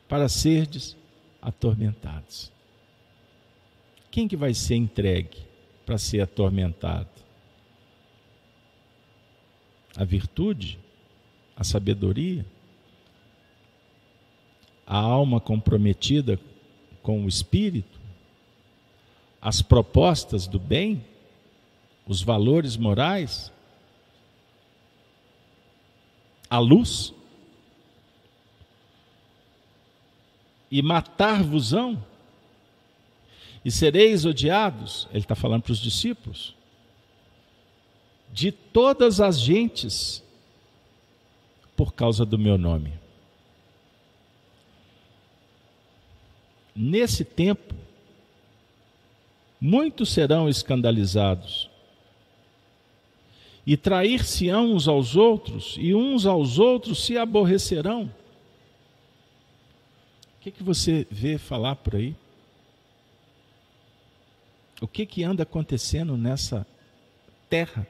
A: para serdes atormentados. Quem que vai ser entregue para ser atormentado? A virtude? A sabedoria? A alma comprometida com o espírito, as propostas do bem, os valores morais, a luz, e matar-vos-ão, e sereis odiados, ele está falando para os discípulos, de todas as gentes, por causa do meu nome. Nesse tempo, muitos serão escandalizados, e trair-se-ão uns aos outros, e uns aos outros se aborrecerão. Que, que você vê falar por aí? O que, que anda acontecendo nessa terra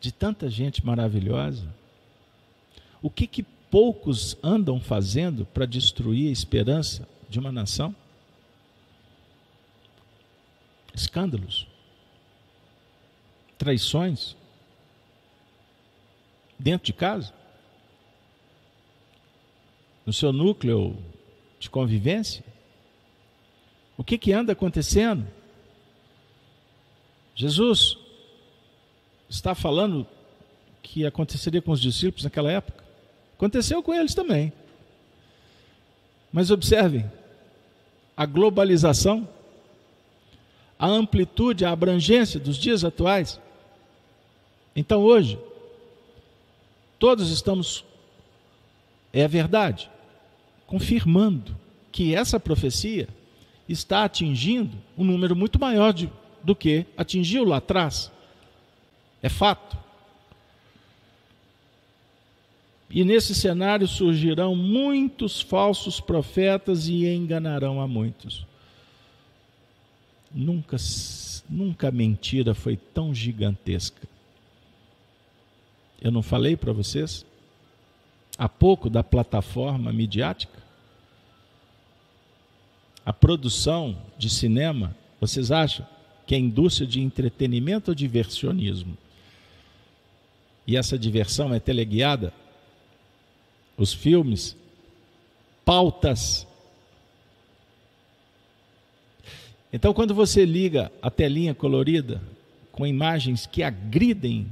A: de tanta gente maravilhosa? O que, que poucos andam fazendo para destruir a esperança de uma nação? Escândalos, traições, dentro de casa, no seu núcleo de convivência? O que, que anda acontecendo? Jesus está falando que aconteceria com os discípulos naquela época. Aconteceu com eles também. Mas observem a globalização, a amplitude, a abrangência dos dias atuais. Então hoje, todos estamos, é verdade, confirmando que essa profecia está atingindo um número muito maior de do que atingiu lá atrás. É fato. E nesse cenário surgirão muitos falsos profetas e enganarão a muitos. Nunca, nunca mentira foi tão gigantesca. Eu não falei para vocês há pouco da plataforma midiática? A produção de cinema, vocês acham que é indústria de entretenimento ou diversionismo. E essa diversão é teleguiada, os filmes, pautas. Então, quando você liga a telinha colorida com imagens que agridem,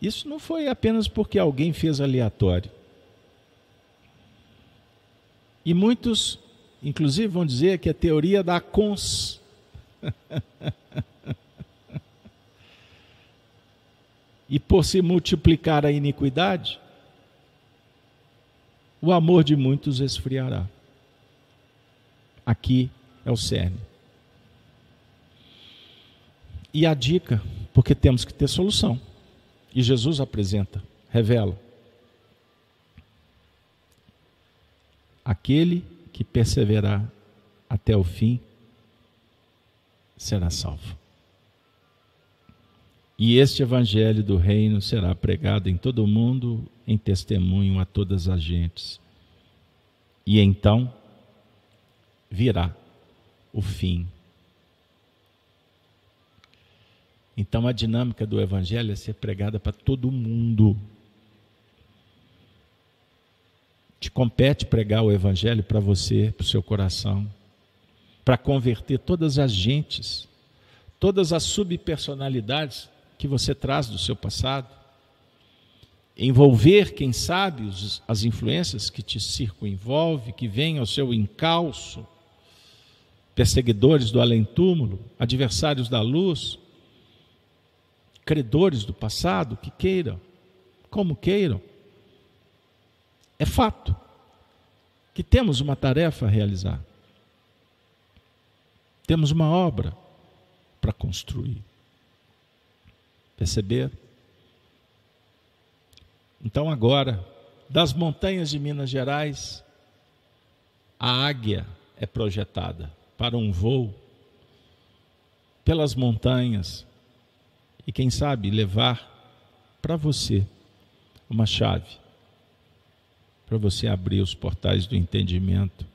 A: isso não foi apenas porque alguém fez aleatório. E muitos, inclusive, vão dizer que é teoria da cons e por se multiplicar a iniquidade, o amor de muitos esfriará. Aqui é o cerne. E a dica, porque temos que ter solução. E Jesus apresenta, revela. Aquele que perseverar até o fim será salvo. E este evangelho do reino será pregado em todo o mundo em testemunho a todas as gentes. E então virá o fim. Então a dinâmica do evangelho é ser pregada para todo mundo. Te compete pregar o evangelho para você, para o seu coração para converter todas as gentes, todas as subpersonalidades que você traz do seu passado, envolver, quem sabe, as influências que te circunvolvem, que vêm ao seu encalço, perseguidores do além-túmulo, adversários da luz, credores do passado, que queiram, como queiram. É fato que temos uma tarefa a realizar. Temos uma obra para construir. Perceber? Então, agora, das montanhas de Minas Gerais, a águia é projetada para um voo pelas montanhas e, quem sabe, levar para você uma chave para você abrir os portais do entendimento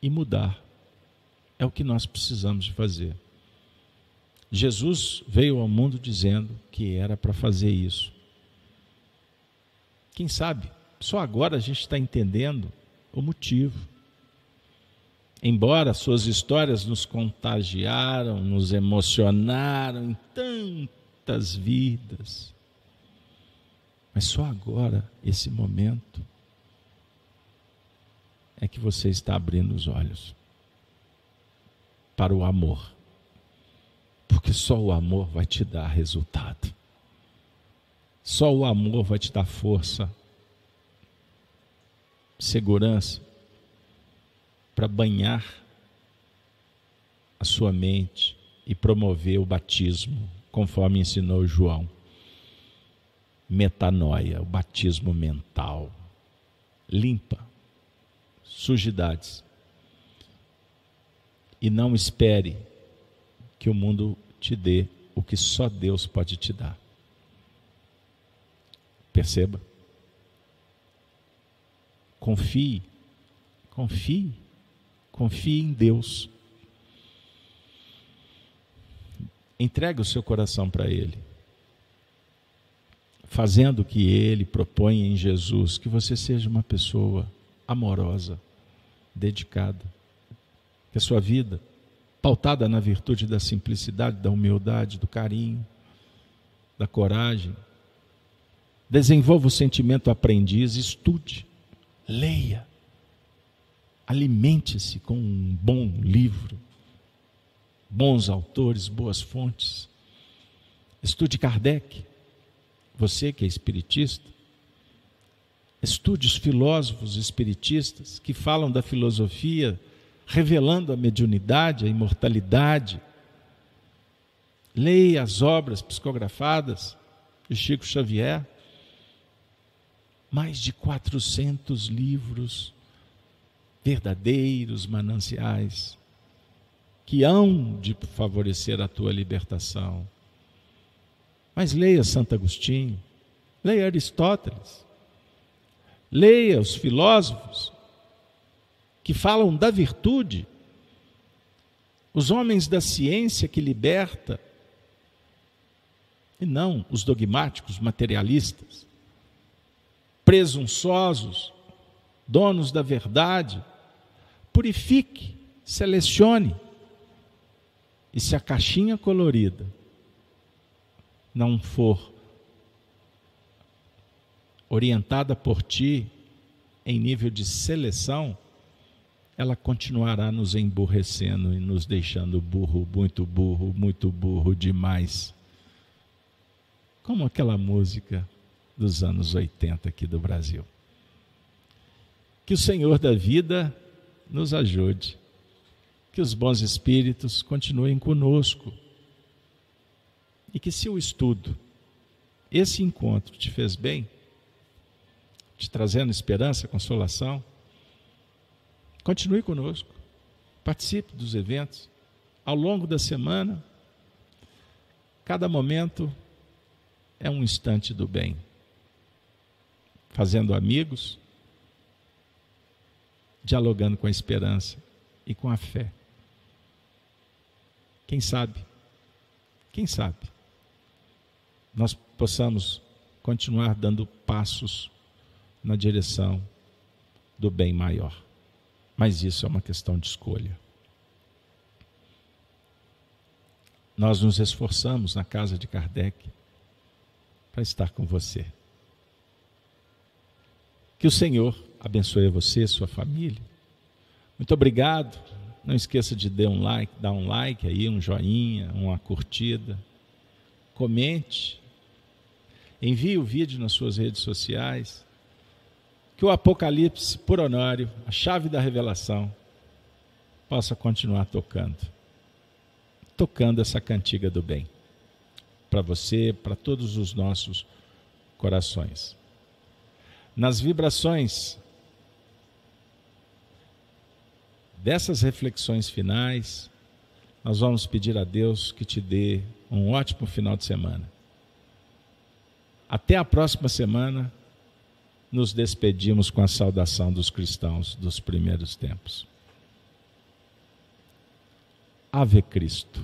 A: e mudar é o que nós precisamos de fazer. Jesus veio ao mundo dizendo que era para fazer isso. Quem sabe, só agora a gente está entendendo o motivo. Embora suas histórias nos contagiaram, nos emocionaram em tantas vidas, mas só agora, esse momento, é que você está abrindo os olhos para o amor. Porque só o amor vai te dar resultado. Só o amor vai te dar força, segurança para banhar a sua mente e promover o batismo, conforme ensinou João. Metanoia, o batismo mental. Limpa sujidades. E não espere que o mundo te dê o que só Deus pode te dar. Perceba? Confie, confie, confie em Deus. Entregue o seu coração para Ele, fazendo o que Ele propõe em Jesus, que você seja uma pessoa amorosa, dedicada. Que a sua vida, pautada na virtude da simplicidade, da humildade, do carinho, da coragem, desenvolva o sentimento aprendiz, estude, leia, alimente-se com um bom livro, bons autores, boas fontes. Estude Kardec, você que é espiritista, Estude os filósofos espiritistas que falam da filosofia, revelando a mediunidade, a imortalidade. Leia as obras psicografadas de Chico Xavier. Mais de 400 livros verdadeiros mananciais que hão de favorecer a tua libertação. Mas leia Santo Agostinho, leia Aristóteles, Leia os filósofos que falam da virtude, os homens da ciência que liberta, e não os dogmáticos materialistas, presunçosos, donos da verdade. Purifique, selecione. E se a caixinha colorida não for orientada por ti em nível de seleção, ela continuará nos emburrecendo e nos deixando burro, muito burro, muito burro demais. Como aquela música dos anos 80 aqui do Brasil. Que o Senhor da vida nos ajude. Que os bons espíritos continuem conosco. E que se o estudo, esse encontro te fez bem, te trazendo esperança, consolação. Continue conosco, participe dos eventos. Ao longo da semana, cada momento é um instante do bem. Fazendo amigos, dialogando com a esperança e com a fé. Quem sabe, quem sabe, nós possamos continuar dando passos na direção do bem maior. Mas isso é uma questão de escolha. Nós nos esforçamos na casa de Kardec para estar com você. Que o Senhor abençoe você, sua família. Muito obrigado. Não esqueça de dar um like, dar um like aí, um joinha, uma curtida. Comente. Envie o vídeo nas suas redes sociais que o Apocalipse por Honório, a chave da revelação, possa continuar tocando. Tocando essa cantiga do bem. Para você, para todos os nossos corações. Nas vibrações dessas reflexões finais, nós vamos pedir a Deus que te dê um ótimo final de semana. Até a próxima semana nos despedimos com a saudação dos cristãos dos primeiros tempos. Ave Cristo.